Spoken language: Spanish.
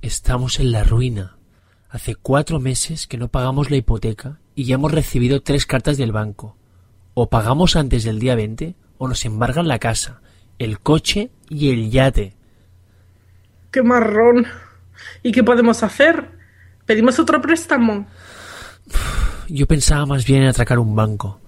Estamos en la ruina. Hace cuatro meses que no pagamos la hipoteca y ya hemos recibido tres cartas del banco. O pagamos antes del día 20 o nos embargan la casa, el coche y el yate. ¡Qué marrón! ¿Y qué podemos hacer? ¿Pedimos otro préstamo? Yo pensaba más bien en atracar un banco,